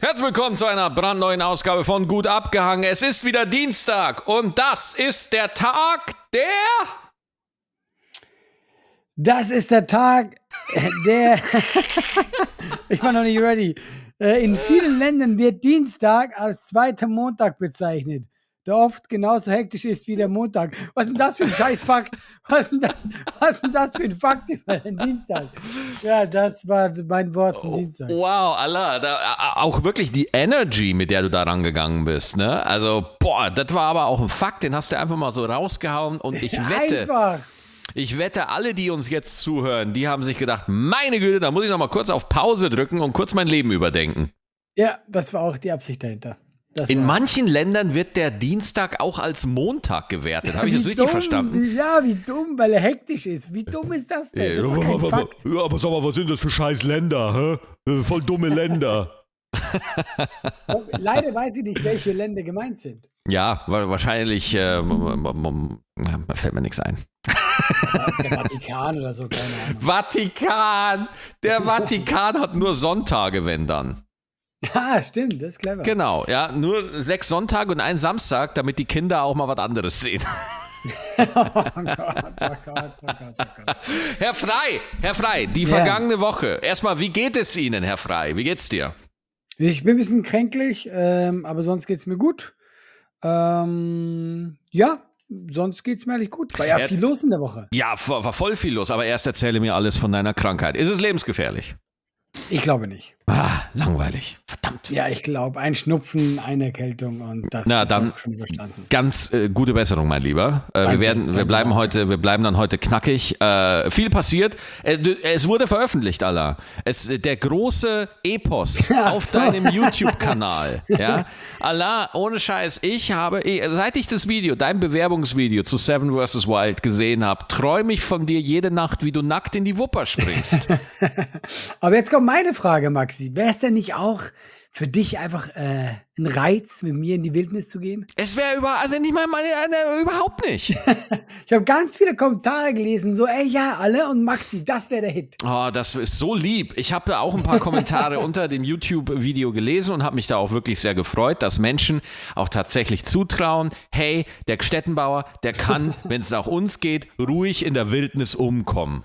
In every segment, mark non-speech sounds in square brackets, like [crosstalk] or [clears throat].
Herzlich willkommen zu einer brandneuen Ausgabe von Gut abgehangen. Es ist wieder Dienstag und das ist der Tag der. Das ist der Tag der. [laughs] ich war noch nicht ready. Äh, in vielen Ländern wird Dienstag als zweiter Montag bezeichnet der oft genauso hektisch ist wie der Montag. Was ist denn das für ein Scheißfakt? Was ist denn das, was ist denn das für ein Fakt über den Dienstag? Ja, das war mein Wort zum oh, Dienstag. Wow, Allah, da, auch wirklich die Energy, mit der du da rangegangen bist, ne? Also, boah, das war aber auch ein Fakt, den hast du einfach mal so rausgehauen und ich wette. Einfach. Ich wette, alle, die uns jetzt zuhören, die haben sich gedacht, meine Güte, da muss ich noch mal kurz auf Pause drücken und kurz mein Leben überdenken. Ja, das war auch die Absicht dahinter. Das in war's. manchen Ländern wird der Dienstag auch als Montag gewertet. Habe ich das richtig dumm, verstanden? Ja, wie dumm, weil er hektisch ist. Wie dumm ist das denn? Das ja, aber, aber, ja, aber sag mal, was sind das für scheiß Länder? Hä? Voll dumme Länder. Leider weiß ich nicht, welche Länder gemeint sind. Ja, wahrscheinlich äh, fällt mir nichts ein. Der Vatikan oder so, keine Ahnung. Vatikan! Der Vatikan hat nur Sonntage, wenn dann. [laughs] Ah, stimmt, das ist clever. Genau, ja, nur sechs Sonntage und einen Samstag, damit die Kinder auch mal was anderes sehen. [laughs] oh Gott, oh Gott, oh Gott, oh Gott. Herr Frei, Herr Frei, die yeah. vergangene Woche. Erstmal, wie geht es Ihnen, Herr Frei? Wie geht's dir? Ich bin ein bisschen kränklich, ähm, aber sonst geht's mir gut. Ähm, ja, sonst geht's mir eigentlich gut. War ja viel los in der Woche. Ja, war voll viel los, aber erst erzähle mir alles von deiner Krankheit. Ist es lebensgefährlich? Ich glaube nicht. Ah, langweilig. Verdammt. Ja, ich glaube, ein Schnupfen, eine Erkältung und das Na, ist dann schon verstanden. Ganz äh, gute Besserung, mein Lieber. Äh, danke, wir werden, wir bleiben heute, wir bleiben dann heute knackig. Äh, viel passiert. Äh, es wurde veröffentlicht, Allah. Es, der große Epos [laughs] ja, auf so. deinem YouTube-Kanal. ja, Allah, ohne Scheiß. Ich habe, seit ich das Video, dein Bewerbungsvideo zu Seven vs. Wild gesehen habe, träume ich von dir jede Nacht, wie du nackt in die Wupper springst. [laughs] Aber jetzt kommt meine Frage, Maxi. Wäre es denn nicht auch für dich einfach äh, ein Reiz, mit mir in die Wildnis zu gehen? Es wäre über, also nicht mal, äh, überhaupt nicht. [laughs] ich habe ganz viele Kommentare gelesen, so, ey, ja, alle und Maxi, das wäre der Hit. Oh, das ist so lieb. Ich habe auch ein paar Kommentare [laughs] unter dem YouTube-Video gelesen und habe mich da auch wirklich sehr gefreut, dass Menschen auch tatsächlich zutrauen, hey, der Gstettenbauer, der kann, [laughs] wenn es nach uns geht, ruhig in der Wildnis umkommen.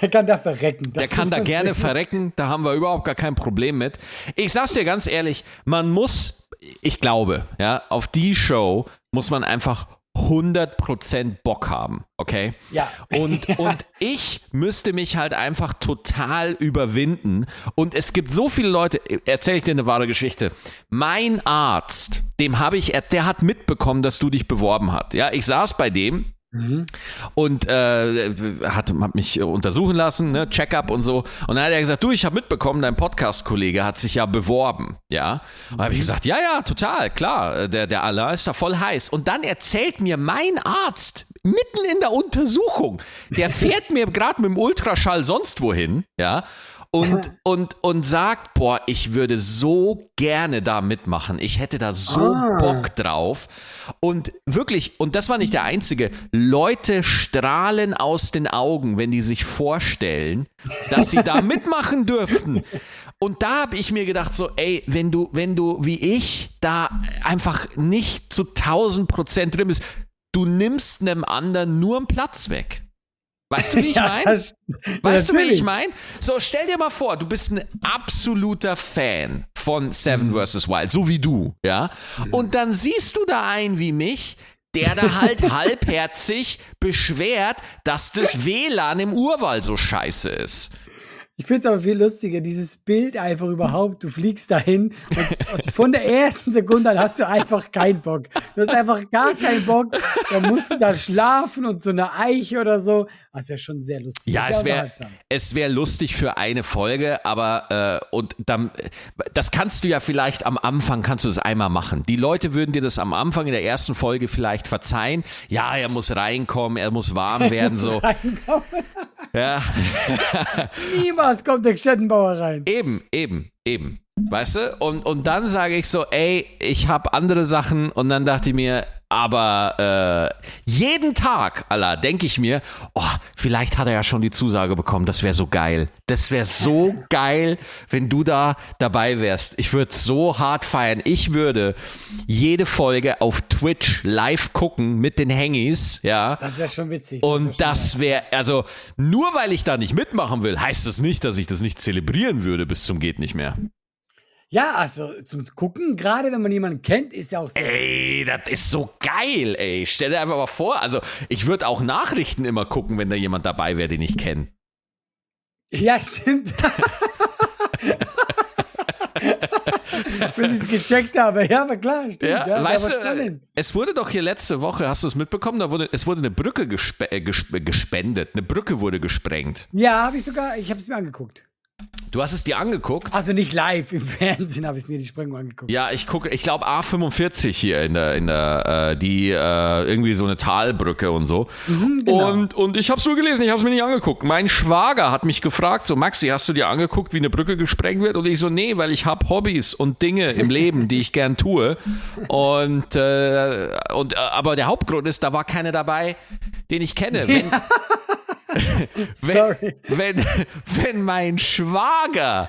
Der kann da verrecken. Das der kann da gerne wichtig. verrecken, da haben wir überhaupt gar kein Problem mit. Ich sag's dir ganz ehrlich, man muss, ich glaube, ja, auf die Show muss man einfach 100% Bock haben, okay? Ja. Und, und ich müsste mich halt einfach total überwinden. Und es gibt so viele Leute, erzähle ich dir eine wahre Geschichte. Mein Arzt, dem habe ich, der hat mitbekommen, dass du dich beworben hast. Ja, ich saß bei dem Mhm. Und äh, hat, hat mich untersuchen lassen, ne, Check-up und so. Und dann hat er gesagt, du, ich habe mitbekommen, dein Podcast-Kollege hat sich ja beworben, ja. Und da habe ich mhm. gesagt, ja, ja, total, klar, der, der Alain ist da voll heiß. Und dann erzählt mir mein Arzt, mitten in der Untersuchung, der fährt mir gerade mit dem Ultraschall sonst wohin, ja und, [laughs] und, und sagt, boah, ich würde so gerne da mitmachen. Ich hätte da so ah. Bock drauf. Und wirklich, und das war nicht der einzige, Leute strahlen aus den Augen, wenn die sich vorstellen, dass sie da [laughs] mitmachen dürften. Und da habe ich mir gedacht, so, ey, wenn du, wenn du wie ich da einfach nicht zu 1000 Prozent drin bist, du nimmst einem anderen nur einen Platz weg. Weißt du, wie ich meine? Weißt natürlich. du, wie ich meine? So, stell dir mal vor, du bist ein absoluter Fan von Seven mhm. vs. Wild, so wie du, ja? Mhm. Und dann siehst du da einen wie mich, der da halt [laughs] halbherzig beschwert, dass das WLAN im Urwald so scheiße ist. Ich finde es aber viel lustiger, dieses Bild einfach überhaupt. Du fliegst dahin und von der ersten Sekunde an hast du einfach keinen Bock. Du hast einfach gar keinen Bock. Da musst du da schlafen und so eine Eiche oder so. Das wäre schon sehr lustig. Ja, es wäre es wär lustig für eine Folge, aber äh, und dann, das kannst du ja vielleicht am Anfang, kannst du es einmal machen. Die Leute würden dir das am Anfang in der ersten Folge vielleicht verzeihen. Ja, er muss reinkommen, er muss warm werden, so. ja. [laughs] Niemals Spaß kommt der Städtenbauer rein. Eben, eben, eben. Weißt du? Und, und dann sage ich so, ey, ich habe andere Sachen. Und dann dachte ich mir, aber äh, jeden Tag, Allah, denke ich mir, oh, vielleicht hat er ja schon die Zusage bekommen. Das wäre so geil. Das wäre so [laughs] geil, wenn du da dabei wärst. Ich würde so hart feiern. Ich würde jede Folge auf Twitch live gucken mit den Hangis, ja. Das wäre schon witzig. Und das wäre, also nur weil ich da nicht mitmachen will, heißt das nicht, dass ich das nicht zelebrieren würde bis zum geht nicht mehr. Ja, also zum Gucken, gerade wenn man jemanden kennt, ist ja auch so. Ey, das ist so geil, ey. Stell dir einfach mal vor, also ich würde auch Nachrichten immer gucken, wenn da jemand dabei wäre, den ich kenne. Ja, stimmt. [laughs] Bis ich es gecheckt habe. Ja, aber klar, stimmt. Ja, Ja, weißt du, spannend. es wurde doch hier letzte Woche, hast du es mitbekommen, da wurde, es wurde eine Brücke gespe äh, gesp gespendet. Eine Brücke wurde gesprengt. Ja, habe ich sogar, ich habe es mir angeguckt. Du hast es dir angeguckt? Also nicht live, im [laughs] Fernsehen habe ich mir die Sprengung angeguckt. Ja, ich gucke, ich glaube A45 hier in der, in der, äh, die, äh, irgendwie so eine Talbrücke und so. genau. Und, und ich habe es nur gelesen, ich habe es mir nicht angeguckt. Mein Schwager hat mich gefragt, so Maxi, hast du dir angeguckt, wie eine Brücke gesprengt wird? Und ich so, nee, weil ich habe Hobbys und Dinge im Leben, die ich gern tue. Und, äh, und, äh, aber der Hauptgrund ist, da war keiner dabei, den ich kenne. Wenn. Wenn, wenn, wenn mein Schwager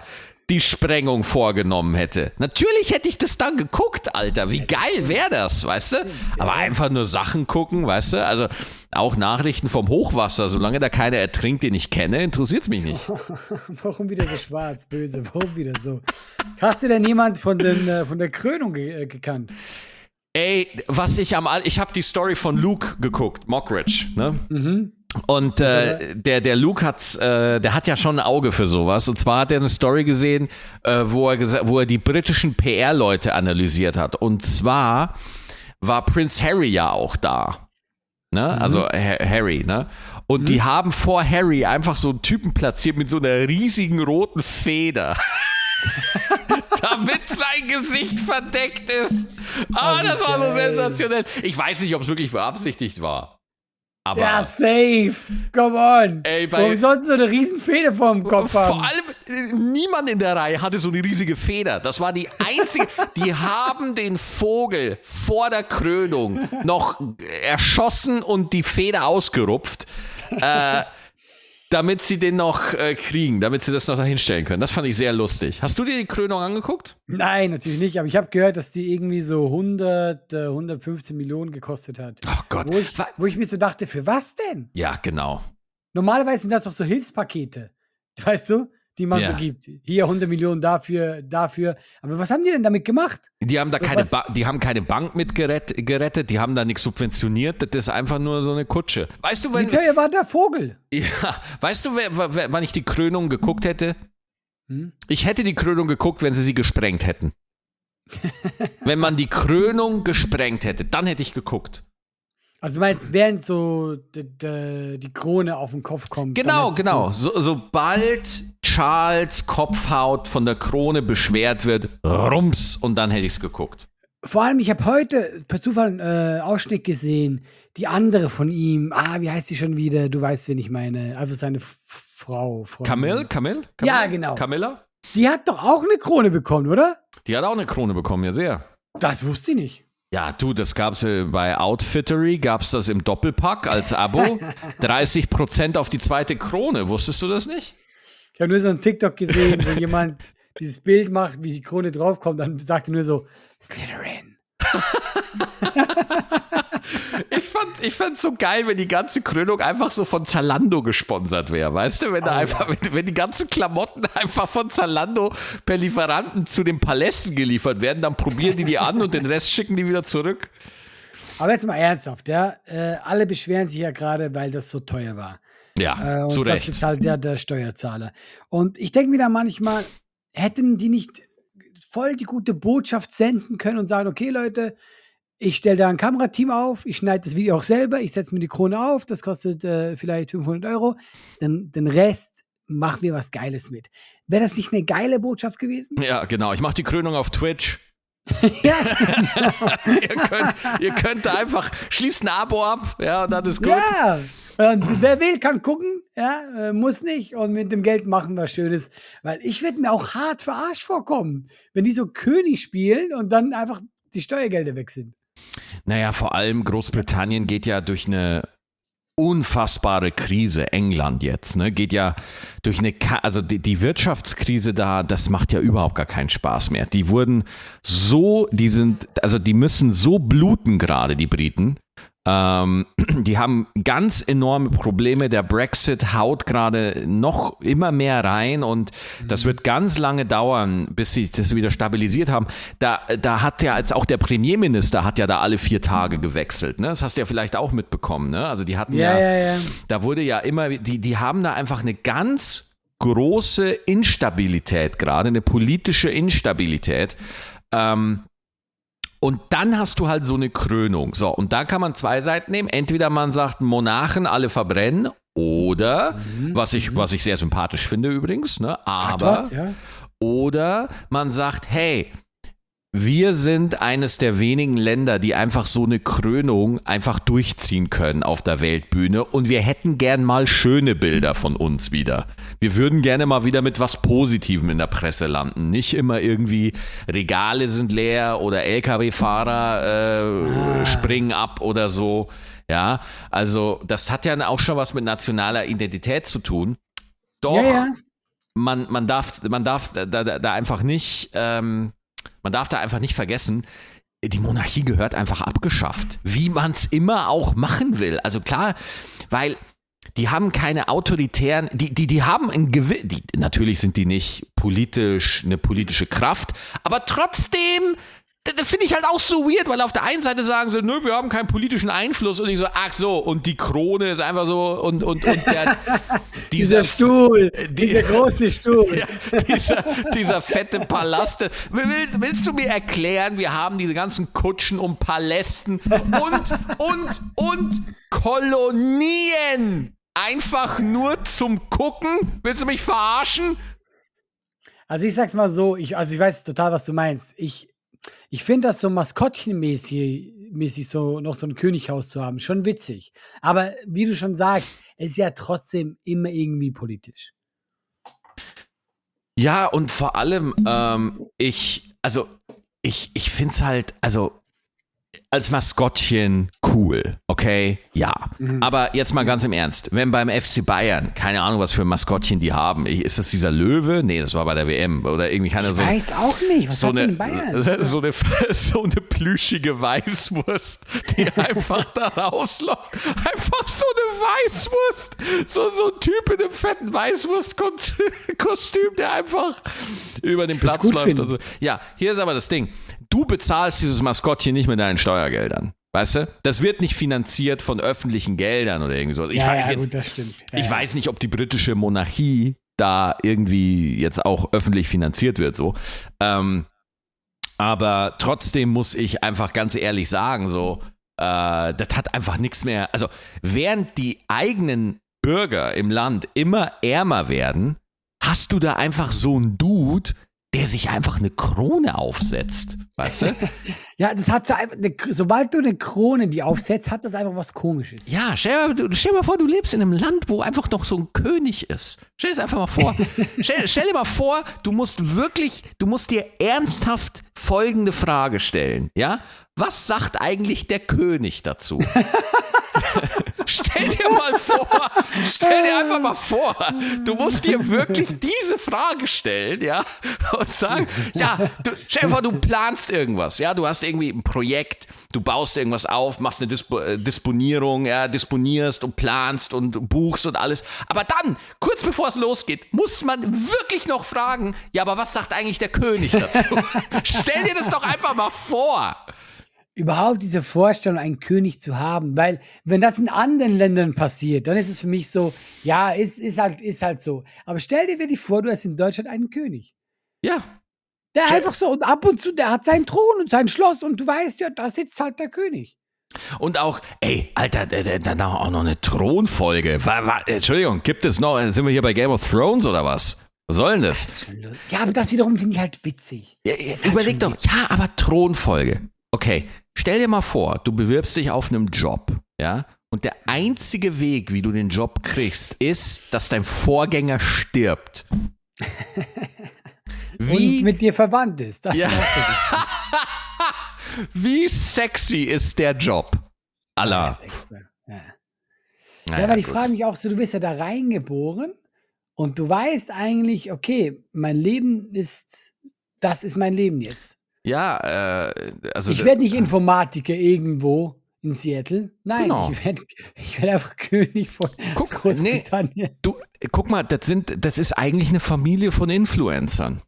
die Sprengung vorgenommen hätte. Natürlich hätte ich das dann geguckt, Alter. Wie geil wäre das, weißt du? Aber einfach nur Sachen gucken, weißt du? Also auch Nachrichten vom Hochwasser, solange da keiner ertrinkt, den ich kenne, interessiert es mich nicht. [laughs] Warum wieder so schwarz, böse? Warum wieder so? Hast du denn jemand von, den, äh, von der Krönung ge äh, gekannt? Ey, was ich am All, ich habe die Story von Luke geguckt, Mockridge, ne? Und äh, der, der Luke hat, äh, der hat ja schon ein Auge für sowas. Und zwar hat er eine Story gesehen, äh, wo, er wo er die britischen PR-Leute analysiert hat. Und zwar war Prince Harry ja auch da. Ne? Also Ha- Harry, ne? Und die haben vor Harry einfach so einen Typen platziert mit so einer riesigen roten Feder. [laughs] Damit sein Gesicht verdeckt ist. Ah, das war so sensationell. Ich weiß nicht, ob es wirklich beabsichtigt war. Aber Ja, safe. Come on. Ey, bei- Warum sollst du so eine riesen Feder vor dem Kopf haben? vor allem, äh, niemand in der Reihe hatte so eine riesige Feder. Das war die einzige. [laughs] die haben den Vogel vor der Krönung noch erschossen und die Feder ausgerupft. Äh, damit sie den noch äh, kriegen, damit sie das noch dahin stellen können. Das fand ich sehr lustig. Hast du dir die Krönung angeguckt? Nein, natürlich nicht. Aber ich habe gehört, dass die irgendwie so 100, äh, 115 Millionen gekostet hat. Oh Gott. Wo ich, wo ich mir so dachte, für was denn? Ja, genau. Normalerweise sind das doch so Hilfspakete. [laughs] Weißt du? Die man Ja. so gibt. Hier 100 Millionen dafür, dafür. Aber was haben die denn damit gemacht? Die haben da keine, ba die haben keine Bank mit gerett gerettet, die haben da nichts subventioniert, das ist einfach nur so eine Kutsche. Weißt du, wenn, teuer war der Vogel? ja, weißt du, wer, wer, wann ich die Krönung geguckt hätte? Hm? Ich hätte die Krönung geguckt, wenn sie sie gesprengt hätten. [laughs] wenn man die Krönung gesprengt hätte, dann hätte ich geguckt. Also du meinst, während so die Krone auf den Kopf kommt. Genau, genau. So, sobald Charles Kopfhaut von der Krone beschwert wird, rums, und dann hätte ich es geguckt. Vor allem, ich habe heute per Zufall einen äh, Ausschnitt gesehen. Die andere von ihm. Ah, wie heißt sie schon wieder? Du weißt, wen ich meine. Also seine Frau. Freundin. Camille? Camille? Ja, genau. Camilla? Die hat doch auch eine Krone bekommen, oder? Die hat auch eine Krone bekommen, ja sehr. Das wusste ich nicht. Ja, du, das gab's äh, bei Outfittery, gab's das im Doppelpack als Abo. [laughs] 30% auf die zweite Krone, wusstest du das nicht? Ich habe nur so einen TikTok gesehen, wo jemand [laughs] dieses Bild macht, wie die Krone draufkommt. Dann sagt er nur so, Slytherin. [laughs] Ich fand ich fand's so geil, wenn die ganze Krönung einfach so von Zalando gesponsert wäre, weißt du? Wenn, da einfach, wenn, wenn die ganzen Klamotten einfach von Zalando per Lieferanten zu den Palästen geliefert werden, dann probieren die die an und den Rest schicken die wieder zurück. Aber jetzt mal ernsthaft, ja. Äh, alle beschweren sich ja gerade, weil das so teuer war. Ja, Äh, und zu das Recht. bezahlt der, der Steuerzahler. Und ich denke mir da manchmal, hätten die nicht voll die gute Botschaft senden können und sagen, okay, Leute, ich stelle da ein Kamerateam auf, ich schneide das Video auch selber, ich setze mir die Krone auf, das kostet äh, vielleicht 500 Euro, dann den Rest machen wir was Geiles mit. Wäre das nicht eine geile Botschaft gewesen? Ja, genau. Ich mache die Krönung auf Twitch. [laughs] ja, [laughs] ihr, könnt, ihr könnt da einfach, schließt ein Abo ab, ja, und dann ist gut. ja. Und wer will, kann gucken, ja, äh, muss nicht. Und mit dem Geld machen wir Schönes. Weil ich würde mir auch hart verarscht vorkommen, wenn die so König spielen und dann einfach die Steuergelder weg sind. Naja, vor allem Großbritannien geht ja durch eine unfassbare Krise, England jetzt, ne, geht ja durch eine, Ka also die, die Wirtschaftskrise da, das macht ja überhaupt gar keinen Spaß mehr. Die wurden so, die sind, also die müssen so bluten gerade, die Briten, ähm, [clears throat] die haben ganz enorme Probleme. Der Brexit haut gerade noch immer mehr rein und das wird ganz lange dauern, bis sie das wieder stabilisiert haben. Da, da hat ja jetzt auch der Premierminister hat ja da alle vier Tage gewechselt. Ne? Das hast du ja vielleicht auch mitbekommen. Ne? Also die hatten ja, Ja, ja, ja. da wurde ja immer, die, die haben da einfach eine ganz große Instabilität gerade, eine politische Instabilität. Ähm, und dann hast du halt so eine Krönung. So, und da kann man zwei Seiten nehmen. Entweder man sagt, Monarchen alle verbrennen, oder, was, ich, was ich sehr sympathisch finde übrigens, ne? Aber, was, ja? oder man sagt, hey, wir sind eines der wenigen Länder, die einfach so eine Krönung einfach durchziehen können auf der Weltbühne und wir hätten gern mal schöne Bilder von uns wieder. Wir würden gerne mal wieder mit was Positivem in der Presse landen. Nicht immer irgendwie Regale sind leer oder LKW-Fahrer äh, springen ab oder so. Ja, also das hat ja auch schon was mit nationaler Identität zu tun. Doch, Ja, ja. man, man darf, man darf da, da, da einfach nicht, ähm, man darf da einfach nicht vergessen, die Monarchie gehört einfach abgeschafft. Wie man es immer auch machen will. Also klar, weil die haben keine autoritären, die, die, die haben ein die, natürlich sind die nicht politisch, eine politische Kraft, aber trotzdem, das, finde ich halt auch so weird, weil auf der einen Seite sagen sie, nö, wir haben keinen politischen Einfluss und ich so, ach so, und die Krone ist einfach so und, und, und der, [laughs] Dieser Stuhl, dieser große Stuhl. [laughs] ja, dieser, dieser fette Palast. Willst, willst du mir erklären, wir haben diese ganzen Kutschen und Palästen und, und, und Kolonien. Einfach nur zum Gucken? Willst du mich verarschen? Also ich sag's mal so, ich, also ich weiß total, was du meinst. Ich, ich finde das so maskottchenmäßig mäßig so noch so ein Könighaus zu haben, schon witzig. Aber wie du schon sagst, es ist ja trotzdem immer irgendwie politisch. Ja, und vor allem, ähm, ich, also, ich, ich finde es halt, also, als Maskottchen cool, okay? Ja. Aber jetzt mal ganz im Ernst, wenn beim FC Bayern, keine Ahnung, was für ein Maskottchen die haben, ich- ist das dieser Löwe? Nee, das war bei der WM oder irgendwie keine Ich so. weiß auch nicht, was so hat eine, denn Bayern? [laughs] so, eine, [laughs] so eine plüschige Weißwurst, die [laughs] einfach da rausläuft. Einfach so eine Weißwurst. So, so ein Typ in einem fetten Weißwurstkostüm, der einfach über den würd's Platz läuft. so. Ja, hier ist aber das Ding. Du bezahlst dieses Maskottchen nicht mit deinen Steuergeldern. Weißt du? Das wird nicht finanziert von öffentlichen Geldern oder irgendwie so. Ich ja, weiß ja, jetzt gut. Ja, ich weiß nicht, ob die britische Monarchie da irgendwie jetzt auch öffentlich finanziert wird, so. Ähm, aber trotzdem muss ich einfach ganz ehrlich sagen, so, äh, das hat einfach nichts mehr. Also, während die eigenen Bürger im Land immer ärmer werden, hast du da einfach so einen Dude, der sich einfach eine Krone aufsetzt. Weißt du? [laughs] Ja, das hat so einfach, eine, sobald du eine Krone die aufsetzt, hat das einfach was Komisches. Ja, stell dir, mal, stell dir mal vor, du lebst in einem Land, wo einfach noch so ein König ist. Stell dir das einfach mal vor. [laughs] stell, stell dir mal vor, du musst wirklich, du musst dir ernsthaft folgende Frage stellen, ja? Was sagt eigentlich der König dazu? [laughs] stell dir mal vor, stell dir einfach mal vor, du musst dir wirklich diese Frage stellen, ja? Und sagen, ja, du, stell dir vor, du planst irgendwas, ja? Du hast irgendwie ein Projekt, du baust irgendwas auf, machst eine Dispo äh, Disponierung, ja, disponierst und planst und buchst und alles. Aber dann, kurz bevor es losgeht, muss man wirklich noch fragen, ja, aber was sagt eigentlich der König dazu? [laughs] Stell dir das doch einfach mal vor. Überhaupt diese Vorstellung, einen König zu haben, weil wenn das in anderen Ländern passiert, dann ist es für mich so, ja, ist, ist, halt, ist halt so. Aber stell dir wirklich vor, du hast in Deutschland einen König. Ja, Der einfach so, und ab und zu, der hat seinen Thron und sein Schloss und du weißt ja, da sitzt halt der König. Und auch, ey, Alter, da- da- dann auch noch eine Thronfolge. Wa- wa- Entschuldigung, gibt es noch, sind wir hier bei Game of Thrones oder was? Was soll denn das? Ja, aber das wiederum finde ich halt witzig. Ja, ja, überleg doch, ja, aber Thronfolge. Okay, stell dir mal vor, du bewirbst dich auf einem Job, ja, und der einzige Weg, wie du den Job kriegst, ist, dass dein Vorgänger stirbt. [laughs] Und Wie, mit dir verwandt ist. Das Ja. [laughs] Wie sexy ist der Job? Allah. Ja. Naja, Ja, weil ich gut. frage mich auch so, du bist ja da reingeboren und du weißt eigentlich, okay, mein Leben ist, das ist mein Leben jetzt. Ja, äh, also. Ich werde nicht Informatiker irgendwo in Seattle. Nein, Genau. ich werde ich werd einfach König von Guck, Großbritannien. Du, guck mal, das, sind, das ist eigentlich eine Familie von Influencern.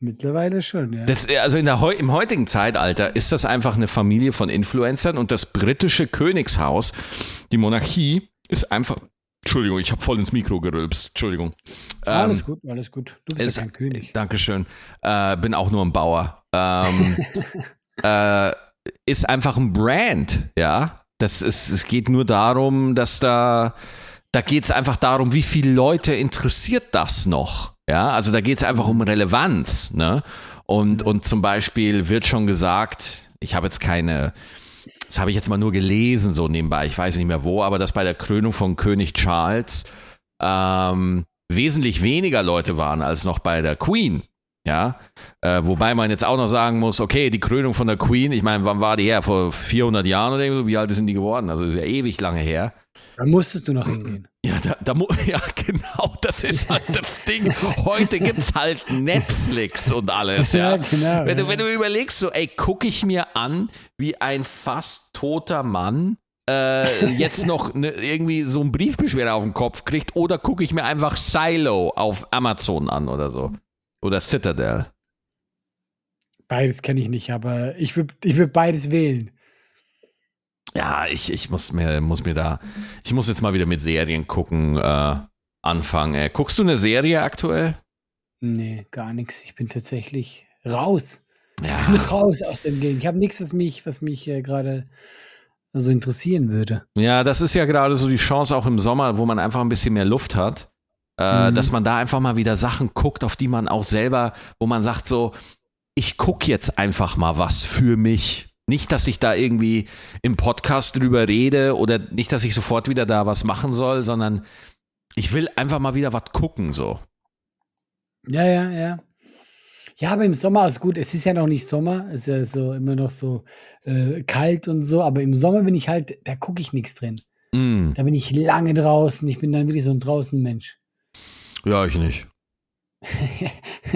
Mittlerweile schon, ja. Das, also in der, im heutigen Zeitalter ist das einfach eine Familie von Influencern und das britische Königshaus, die Monarchie, ist einfach. Entschuldigung, ich habe voll ins Mikro gerülpst. Entschuldigung. alles Ähm, gut, alles gut. Du bist ist- ja kein König. Dankeschön. Äh, bin auch nur ein Bauer. Ähm, [laughs] äh, ist einfach ein Brand, ja. Das ist, es geht nur darum, dass da, da geht es einfach darum, wie viele Leute interessiert das noch. Ja, also da geht es einfach um Relevanz, ne? Und, und zum Beispiel wird schon gesagt, ich habe jetzt keine, das habe ich jetzt mal nur gelesen, so nebenbei, ich weiß nicht mehr wo, aber dass bei der Krönung von König Charles ähm, wesentlich weniger Leute waren als noch bei der Queen. Ja, äh, wobei man jetzt auch noch sagen muss, okay, die Krönung von der Queen, ich meine, wann war die her? Vor 400 Jahren oder so? Wie alt sind die geworden? Also ist ja ewig lange her. Da musstest du noch hingehen. Ja, da, da [laughs] ja, genau, das ist halt das Ding. Heute gibt's halt Netflix und alles, ja. Ja, genau, Wenn du, wenn du überlegst, so, ey, gucke ich mir an, wie ein fast toter Mann äh, jetzt noch ne, irgendwie so einen Briefbeschwerer auf den Kopf kriegt, oder gucke ich mir einfach Silo auf Amazon an oder so. Oder Citadel. Beides kenne ich nicht, aber ich würde ich würd beides wählen. Ja, ich, ich muss mir, muss mir da, ich muss jetzt mal wieder mit Serien gucken, äh, anfangen. Ey. Guckst du eine Serie aktuell? Nee, gar nichts. Ich bin tatsächlich raus. Ich bin Ja, raus aus dem Game. Ich habe nichts, was mich, was mich äh, gerade so interessieren würde. ja, das ist ja gerade so die Chance auch im Sommer, wo man einfach ein bisschen mehr Luft hat, äh, Mhm. dass man da einfach mal wieder Sachen guckt, auf die man auch selber, wo man sagt so, ich gucke jetzt einfach mal was für mich. Nicht, dass ich da irgendwie im Podcast drüber rede oder nicht, dass ich sofort wieder da was machen soll, sondern ich will einfach mal wieder was gucken, so. Ja, ja, ja. Ja, aber im Sommer ist gut. Es ist ja noch nicht Sommer. Es ist ja so immer noch so äh, kalt und so. Aber im Sommer bin ich halt, da gucke ich nichts drin. Mm, Da bin ich lange draußen. Ich bin dann wirklich so ein draußen Mensch. Ja, ich nicht. [laughs]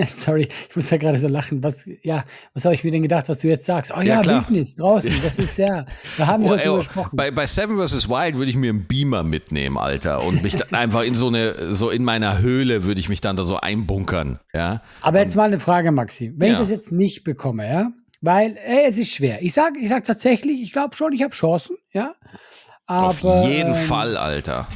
Sorry, ich muss ja gerade so lachen. Was, ja, was habe ich mir denn gedacht, was du jetzt sagst? Oh Ja, ja, klar. Wildnis, draußen. Das ist ja, da haben wir Oh, schon drüber oh, gesprochen. bei, bei Seven vs. Wild würde ich mir einen Beamer mitnehmen, Alter. Und mich dann einfach in so eine, so in meiner Höhle würde ich mich dann da so einbunkern. Ja. Aber jetzt mal eine Frage, Maxi. Wenn Ja. ich das jetzt nicht bekomme, ja, weil ey, es ist schwer. Ich sag, ich sag tatsächlich, ich glaube schon, ich habe Chancen, ja. Aber, Auf jeden ähm, Fall, Alter.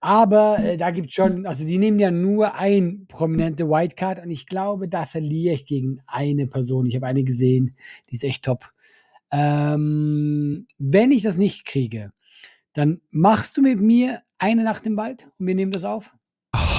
Aber äh, da gibt schon, also die nehmen ja nur ein prominente Whitecard und ich glaube, da verliere ich gegen eine Person. Ich habe eine gesehen, die ist echt top. Ähm, wenn ich das nicht kriege, dann machst du mit mir eine Nacht im Wald und wir nehmen das auf.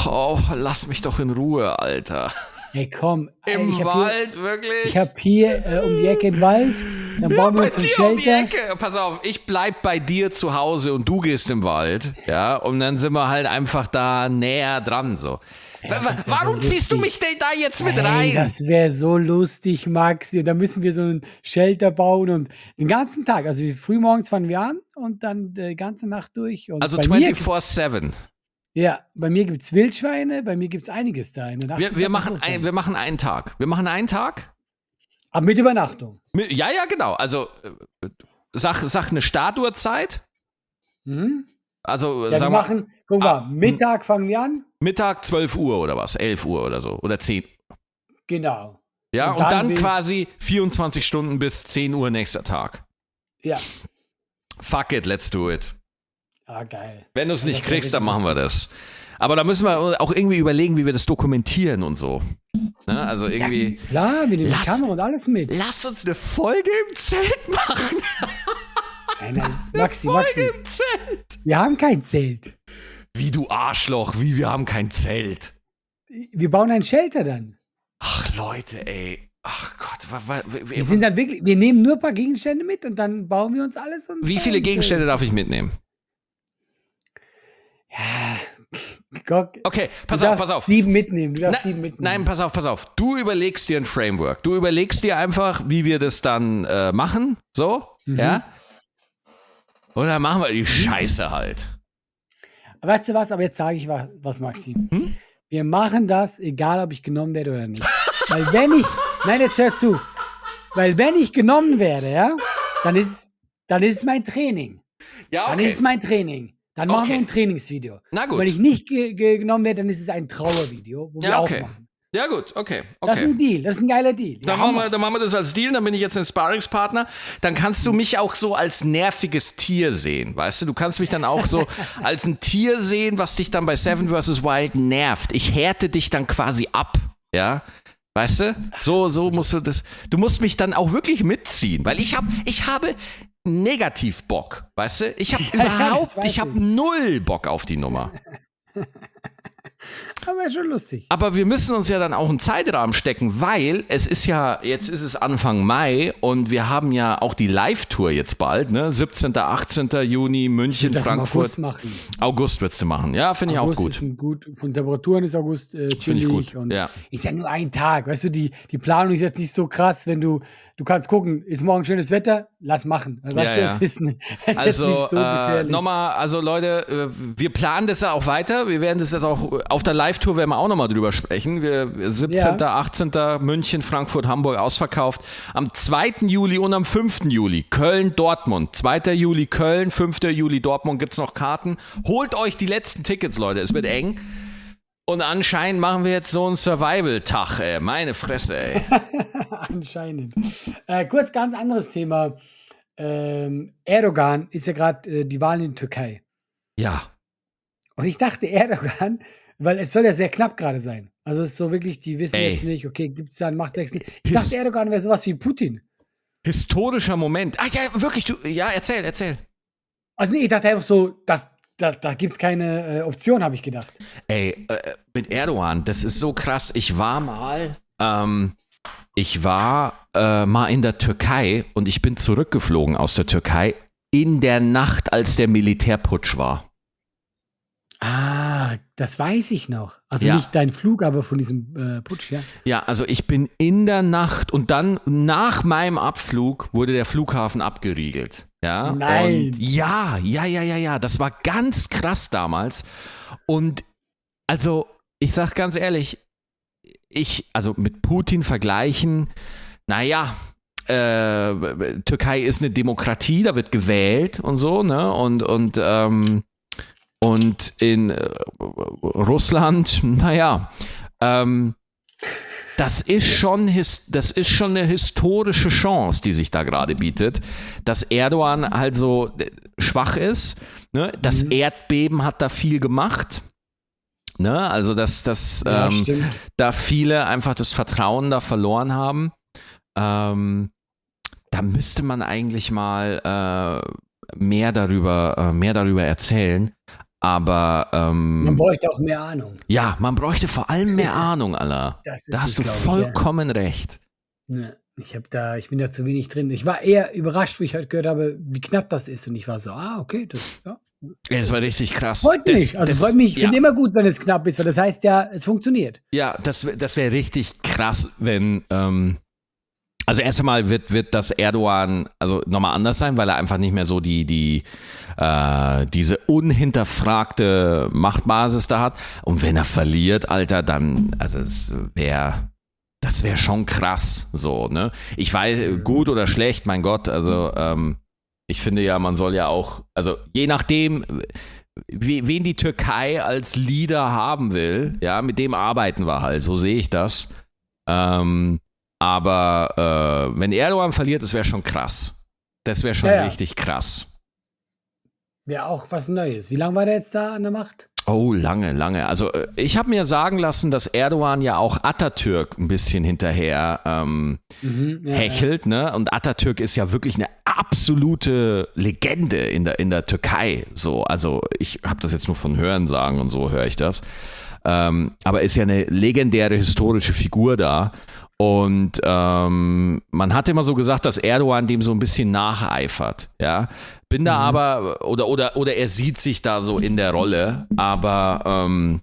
Oh, lass mich doch in Ruhe, Alter. Hey, komm. ey, Im hab Wald, wirklich? Hier, ich habe hier äh, um die Ecke einen Wald, [laughs] dann bauen wir bei uns ein dir um die Shelter. Ecke. Pass auf, ich bleib bei dir zu Hause und du gehst im Wald. Ja, und dann sind wir halt einfach da näher dran, so. Wa- wa- das wär so Warum ziehst du mich denn da jetzt mit Ey, rein? das wäre so lustig, Maxi. Da müssen wir so ein Shelter bauen und den ganzen Tag, also wie früh morgens fangen wir an und dann die ganze Nacht durch. Und Also bei mir gibt's- 24-7. Ja, bei mir gibt es Wildschweine, bei mir gibt es einiges da in der Nacht. Wir, wir, machen ein, wir machen einen Tag. Wir machen einen Tag. Aber mit Übernachtung. Ja, ja, genau. Also äh, sag, sag eine Startuhrzeit. Mhm. Also Ja, sagen wir machen, guck mal, Mittag fangen wir an. Mittag 12 Uhr oder was, 11 Uhr oder so oder 10. Genau. Ja, Und und, dann dann, quasi 24 Stunden bis 10 Uhr nächster Tag. Ja. Fuck it, let's do it. Ah, geil. Wenn du es Ja, nicht kriegst, dann machen wir das. Aber da müssen wir auch irgendwie überlegen, wie wir das dokumentieren und so. Ne? Also irgendwie. Klar, wir nehmen die Lass- Kamera und alles mit. Lass uns eine Folge im Zelt machen. Nein, nein, Maxi, Folge Maxi, im Zelt. wir haben kein Zelt. Wie du Arschloch, wie wir haben kein Zelt. Wir bauen ein Shelter dann. Ach Leute, ey. Ach Gott, wa, wa, wa, Wir sind dann wirklich, wir nehmen nur ein paar Gegenstände mit und dann bauen wir uns alles. Und wie viele Gegenstände darf ich mitnehmen? Guck, Okay, pass auf, pass auf. sieben mitnehmen. Du darfst Na, sieben mitnehmen. nein, pass auf, pass auf. Du überlegst dir ein Framework. Du überlegst dir einfach, wie wir das dann äh, machen. So, Mhm. ja. Und dann machen wir die Scheiße halt. Weißt du was? Aber jetzt sage ich was, was Maxi. Hm? Wir machen das, egal ob ich genommen werde oder nicht. Weil wenn ich, nein, jetzt hör zu. Weil wenn ich genommen werde, ja, dann ist, dann ist es mein Training. Ja, Dann ist es mein Training. Dann machen Okay. wir ein Trainingsvideo. Na Und gut. wenn ich nicht ge ge genommen werde, dann ist es ein Trauervideo, wo wir Ja, okay. auch machen. Ja, gut, okay. Das ist okay. ein Deal, das ist ein geiler Deal. Dann Ja, machen, wir, dann machen wir das als Deal, dann bin ich jetzt ein Sparringspartner. Dann kannst du mich auch so als nerviges Tier sehen, weißt du? Du kannst mich dann auch so [laughs] als ein Tier sehen, was dich dann bei Seven vs. Wild nervt. Ich härte dich dann quasi ab, ja? Weißt du? So, so musst du das. Du musst mich dann auch wirklich mitziehen, weil ich habe, ich habe negativ Bock, weißt du? Ich habe [laughs] ja, überhaupt, ich habe null Bock auf die Nummer. [laughs] Aber schon lustig. Aber wir müssen uns ja dann auch einen Zeitrahmen stecken, weil es ist ja, jetzt ist es Anfang Mai und wir haben ja auch die Live-Tour jetzt bald, ne? 17., 18. Juni, München, Das Frankfurt. August machen. August wird's du machen. Ja, finde ich auch gut. Ist gut. Von Temperaturen ist August äh, chillig. ich gut. Und Ja. Ist ja nur ein Tag. Weißt du, die, die Planung ist jetzt nicht so krass, wenn du, du kannst gucken, ist morgen schönes Wetter, lass machen. Weißt Ja, du, ja. es ist, [laughs] es Also ist nicht so äh, gefährlich. nochmal, also Leute, äh, wir planen das ja auch weiter. Wir werden das jetzt auch äh, auf der Live-Tour werden wir auch nochmal drüber sprechen. Wir 17., Ja. 18. München, Frankfurt, Hamburg ausverkauft. Am 2. Juli und am 5. Juli Köln, Dortmund. 2. Juli Köln, 5. Juli Dortmund gibt's noch Karten. Holt euch die letzten Tickets, Leute. Es wird eng. Und anscheinend machen wir jetzt so einen Survival-Tag, ey. Meine Fresse, ey. [laughs] Anscheinend. Äh, kurz ganz anderes Thema. Ähm, Erdogan ist ja gerade äh, die Wahl in der Türkei. Ja. Und ich dachte, Erdogan, weil es soll ja sehr knapp gerade sein. Also es ist so wirklich, die wissen Ey. jetzt nicht, okay, gibt es da einen Machtwechsel? Ich His- dachte, Erdogan wäre sowas wie Putin. Historischer Moment. Ah ja, wirklich, du, ja, erzähl, erzähl. Also nee, ich dachte einfach so, das, das, da gibt es keine äh, Option, habe ich gedacht. Ey, äh, mit Erdogan, das ist so krass. Ich war mal, ähm, ich war äh, mal in der Türkei und ich bin zurückgeflogen aus der Türkei in der Nacht, als der Militärputsch war. Ah, das weiß ich noch. Also Ja. nicht dein Flug, aber von diesem äh, Putsch, ja. Ja, also ich bin in der Nacht und dann nach meinem Abflug wurde der Flughafen abgeriegelt. Ja. Nein. Und ja, ja, ja, ja, ja. Das war ganz krass damals. Und also, ich sag ganz ehrlich, ich, also mit Putin vergleichen, naja, äh, Türkei ist eine Demokratie, da wird gewählt und so, ne? Und, und, ähm, und in äh, Russland, naja, ähm, das ist schon das ist schon eine historische Chance, die sich da gerade bietet, dass Erdogan halt so äh, schwach ist. Ne? Das Mhm. Erdbeben hat da viel gemacht. Ne? Also dass, dass Ja, ähm, da viele einfach das Vertrauen da verloren haben. Ähm, da müsste man eigentlich mal äh, mehr darüber, äh, mehr darüber erzählen. Aber ähm, Man bräuchte auch mehr Ahnung. ja, man bräuchte vor allem mehr Ahnung, Allah. Das ist Da es, hast du glaub ich, vollkommen recht. Ja. Ja, ich habe da, ich bin da zu wenig drin. Ich war eher überrascht, wie ich halt gehört habe, wie knapp das ist. Und ich war so, ah, okay, das ja. Es war richtig krass. freut Das- mich. Also das- freut mich. Ich ja, finde immer gut, wenn es knapp ist, weil das heißt ja, es funktioniert. ja, das, das wäre richtig krass, wenn. Ähm, also erst einmal wird, wird das Erdogan also nochmal anders sein, weil er einfach nicht mehr so die, die äh, diese unhinterfragte Machtbasis da hat. Und wenn er verliert, Alter, dann, also es wäre. Das wäre schon krass, so, ne? Ich weiß, gut oder schlecht, mein Gott, also ähm, ich finde ja, man soll ja auch, also je nachdem, we- wen die Türkei als Leader haben will, ja, mit dem arbeiten wir halt, so sehe ich das. Ähm, aber äh, wenn Erdogan verliert, das wäre schon krass. Das wäre schon Ja, ja. richtig krass. Wäre auch was Neues. Wie lange war der jetzt da an der Macht? Oh, lange, lange. Also äh, ich habe mir sagen lassen, dass Erdogan ja auch Atatürk ein bisschen hinterher ähm, Mhm, ja, hechelt, ne? Und Atatürk ist ja wirklich eine absolute Legende in der, in der Türkei. So, also ich habe das jetzt nur von Hören sagen und so höre ich das. Ähm, aber ist ja eine legendäre historische Figur da. Und ähm, man hat immer so gesagt, dass Erdogan dem so ein bisschen nacheifert. Ja, bin da aber oder oder oder er sieht sich da so in der Rolle, aber ähm,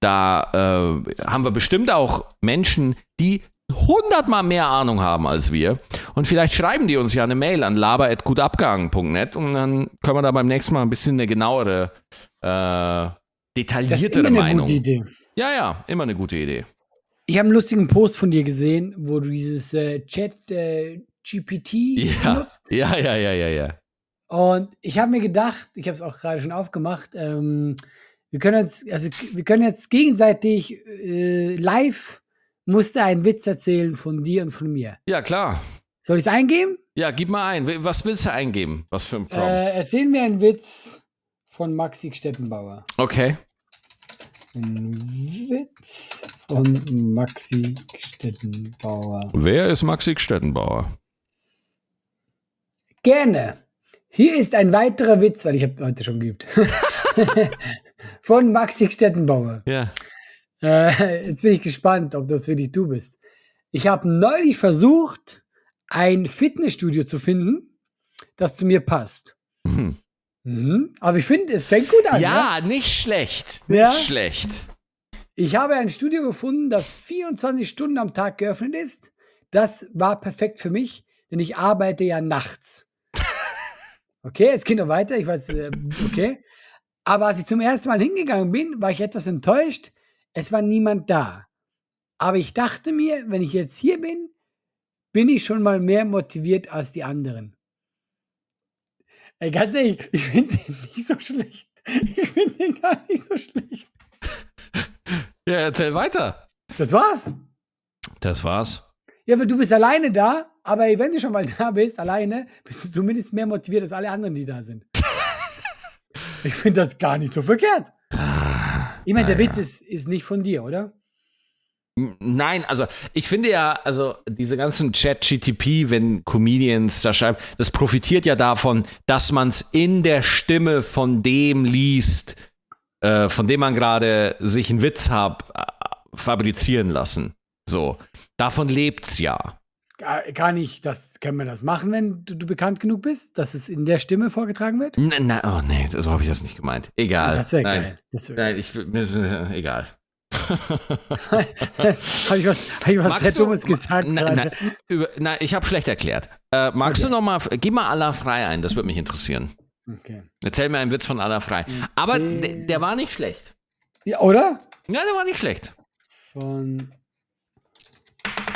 da äh, haben wir bestimmt auch Menschen, die hundertmal mehr Ahnung haben als wir. Und vielleicht schreiben die uns ja eine Mail an laber.gutabgehangen.net und dann können wir da beim nächsten Mal ein bisschen eine genauere, äh, Das ist detailliertere immer eine Meinung. gute Idee. Ja, ja, immer eine gute Idee. Ich habe einen lustigen Post von dir gesehen, wo du dieses äh, Chat äh, GPT Ja, benutzt. ja, ja, ja, ja, ja. Und ich habe mir gedacht, ich habe es auch gerade schon aufgemacht, ähm, wir können jetzt, also wir können jetzt gegenseitig äh, live musste einen Witz erzählen von dir und von mir. Ja, klar. Soll ich es eingeben? Ja, gib mal ein. Was willst du eingeben? Was für ein Prompt? Äh, erzähl mir einen Witz von Maxi Stettenbauer. okay. Ein Witz von Maxi Stettenbauer. Wer ist Maxi Stettenbauer? Gerne. Hier ist ein weiterer Witz, weil ich habe heute schon geübt. [laughs] von Maxi Stettenbauer. Ja. Äh, jetzt bin ich gespannt, ob das wirklich du bist. Ich habe neulich versucht, ein Fitnessstudio zu finden, das zu mir passt. Hm. Mhm. Aber ich finde, es fängt gut an. ne? Ja, nicht schlecht. Nicht Ja? schlecht. Ich habe ein Studio gefunden, das 24 Stunden am Tag geöffnet ist. Das war perfekt für mich, denn ich arbeite ja nachts. [laughs] Okay, es geht noch weiter. Ich weiß, äh, okay. Aber als ich zum ersten Mal hingegangen bin, war ich etwas enttäuscht. Es war niemand da. Aber ich dachte mir, wenn ich jetzt hier bin, bin ich schon mal mehr motiviert als die anderen. Ey, ganz ehrlich, ich finde den nicht so schlecht. Ich finde den gar nicht so schlecht. Ja, erzähl weiter. Das war's. Das war's. Ja, weil du bist alleine da, aber wenn du schon mal da bist, alleine, bist du zumindest mehr motiviert als alle anderen, die da sind. [laughs] ich finde das gar nicht so verkehrt. Ich meine, der Witz ist, ist nicht von dir, oder? Nein, also ich finde ja, also diese ganzen Chat-GTP, wenn Comedians da schreiben, das profitiert ja davon, dass man es in der Stimme von dem liest, äh, von dem man gerade sich einen Witz hat äh, fabrizieren lassen. So, davon lebt's ja. Kann ich das, können wir das machen, wenn du, du bekannt genug bist, dass es in der Stimme vorgetragen wird? N na, oh nee, so habe ich das nicht gemeint. Egal. das wäre Nein. geil. Das wär Nein, ich äh, egal. [laughs] habe ich was, hab ich was sehr Dummes gesagt? Nein, über, nein ich habe schlecht erklärt. Äh, magst Okay. du noch mal, gib mal Allah frei ein, das würde mich interessieren. Okay. Erzähl mir einen Witz von Allah frei. Aber der, der war nicht schlecht. Ja, oder? Ja, der war nicht schlecht. Von.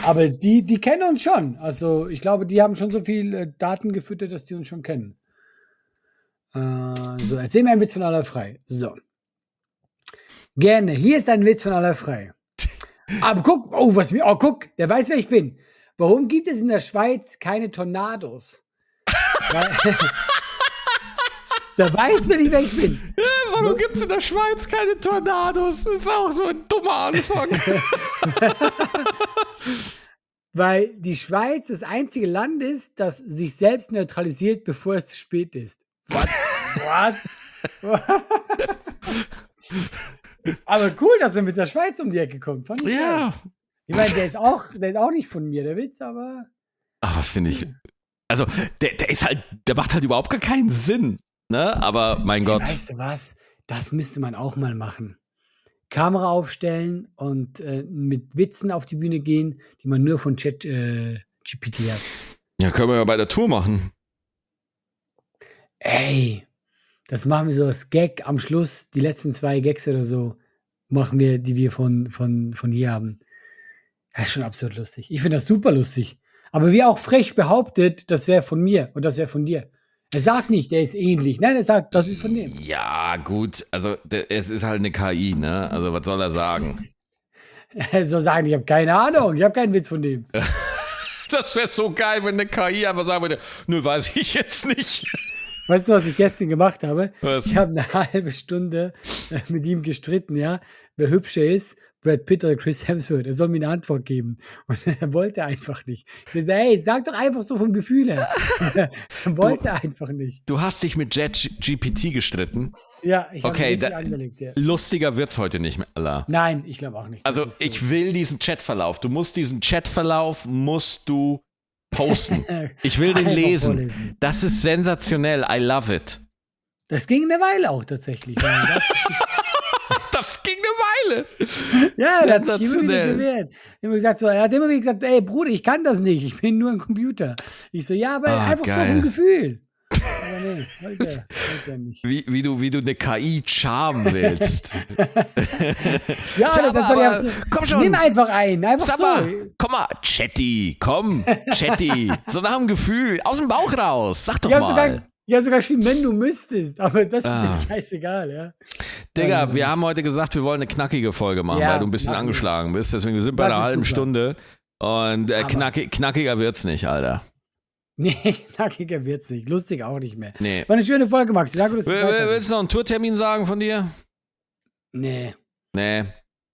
Aber die, die kennen uns schon. Also ich glaube, die haben schon so viel äh, Daten gefüttert, dass die uns schon kennen. Äh, so, erzähl mir einen Witz von aller frei. So. Gerne. Hier ist ein Witz von aller frei. Aber guck, oh, was mir, oh, guck, der weiß, wer ich bin. Warum gibt es in der Schweiz keine Tornados? [laughs] Der weiß, wer ich, wer ich bin. Warum gibt es in der Schweiz keine Tornados? Das ist auch so ein dummer Anfang. [laughs] Weil die Schweiz das einzige Land ist, das sich selbst neutralisiert, bevor es zu spät ist. What? What? [laughs] Aber cool, dass er mit der Schweiz um die Ecke kommt. Fand ich geil. ja. Ich meine, der ist, auch, der ist auch nicht von mir, der Witz, aber. Aber finde ich. Also, der, der ist halt, der macht halt überhaupt gar keinen Sinn. Ne? Aber mein Gott. Weißt du was? Das müsste man auch mal machen. Kamera aufstellen und äh, mit Witzen auf die Bühne gehen, die man nur von Chat äh, GPT hat. Ja, können wir ja bei der Tour machen. Ey, das machen wir so als Gag am Schluss. Die letzten zwei Gags oder so machen wir, die wir von, von, von hier haben. Das ist schon absurd lustig. Ich finde das super lustig. Aber wie auch frech behauptet, das wäre von mir und das wäre von dir. Er sagt nicht, der ist ähnlich. Nein, er sagt, das ist von dem. Ja, gut. Also, der, es ist halt eine KI, ne? Also, was soll er sagen? [laughs] Er soll sagen, ich habe keine Ahnung, ich habe keinen Witz von dem. [laughs] Das wäre so geil, wenn eine KI einfach sagen würde: Nö, weiß ich jetzt nicht. Weißt du, was ich gestern gemacht habe? Was? Ich habe eine halbe Stunde äh, mit ihm gestritten, ja, wer hübscher ist, Brad Pitt oder Chris Hemsworth. Er soll mir eine Antwort geben. Und [laughs] er wollte einfach nicht. Ich so, hey, sag doch einfach so vom Gefühl her. [laughs] er wollte einfach nicht. Du hast dich mit JetGPT gestritten. Ja, ich habe Okay, da- angelegt. Ja. Lustiger wird's heute nicht mehr, Allah. Nein, ich glaube auch nicht. Also so. ich will diesen Chatverlauf. Du musst diesen Chatverlauf musst du posten. [laughs] Ich will den lesen. Das ist sensationell. I love it. Das ging eine Weile auch tatsächlich. Das, [laughs] Das ging eine Weile. ja der hat sich immer wieder gewehrt. Immer gesagt, so, er hat immer wieder gesagt, ey Bruder, ich kann das nicht, ich bin nur ein Computer. Ich so, ja, aber Ah, einfach so geil. vom Gefühl. Aber nee, wollte, wollte er nicht. Wie, wie, du, wie du eine KI charmen willst. [laughs] Ja, Ja, das aber- soll ja aber so, komm schon. Nimm einfach ein, einfach Sag so. komm mal, Chatty, komm, Chatty. So nach dem Gefühl, aus dem Bauch raus. Sag doch habe mal. sogar, hab sogar geschrieben, wenn du müsstest, aber das Ah. ist dem scheißegal, ja. Digga, Ja, wir haben heute gesagt, wir wollen eine knackige Folge machen, Ja, weil du ein bisschen angeschlagen bist. Deswegen wir sind bei Das einer halben super. Stunde. Und äh, Aber- knackig, knackiger wird's nicht, Alter. [laughs] Nee, knackiger wird's nicht. Lustig auch nicht mehr. Nee. War eine schöne Folge, Maxi. Danke, dass du Will-. Willst du noch einen Tourtermin sagen von dir? Nee, Nee.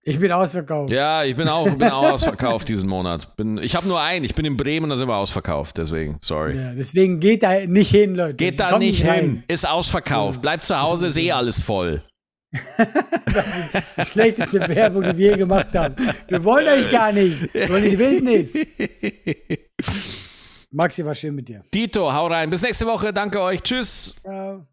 ich bin ausverkauft. Ja, ich bin auch, bin auch ausverkauft diesen Monat. Bin, ich habe nur einen. Ich bin in Bremen, da sind wir ausverkauft. Deswegen, sorry. Ja, deswegen geht da nicht hin, Leute. Geht da Kommt nicht rein. hin. Ist ausverkauft. Bleibt zu Hause, ist eh alles voll. [laughs] Die schlechteste Werbung, die wir je gemacht haben. Wir wollen euch gar nicht. Wir wollen die Wildnis. [laughs] Maxi, war schön mit dir. Dito, hau rein. Bis nächste Woche. Danke euch. Tschüss. Ciao.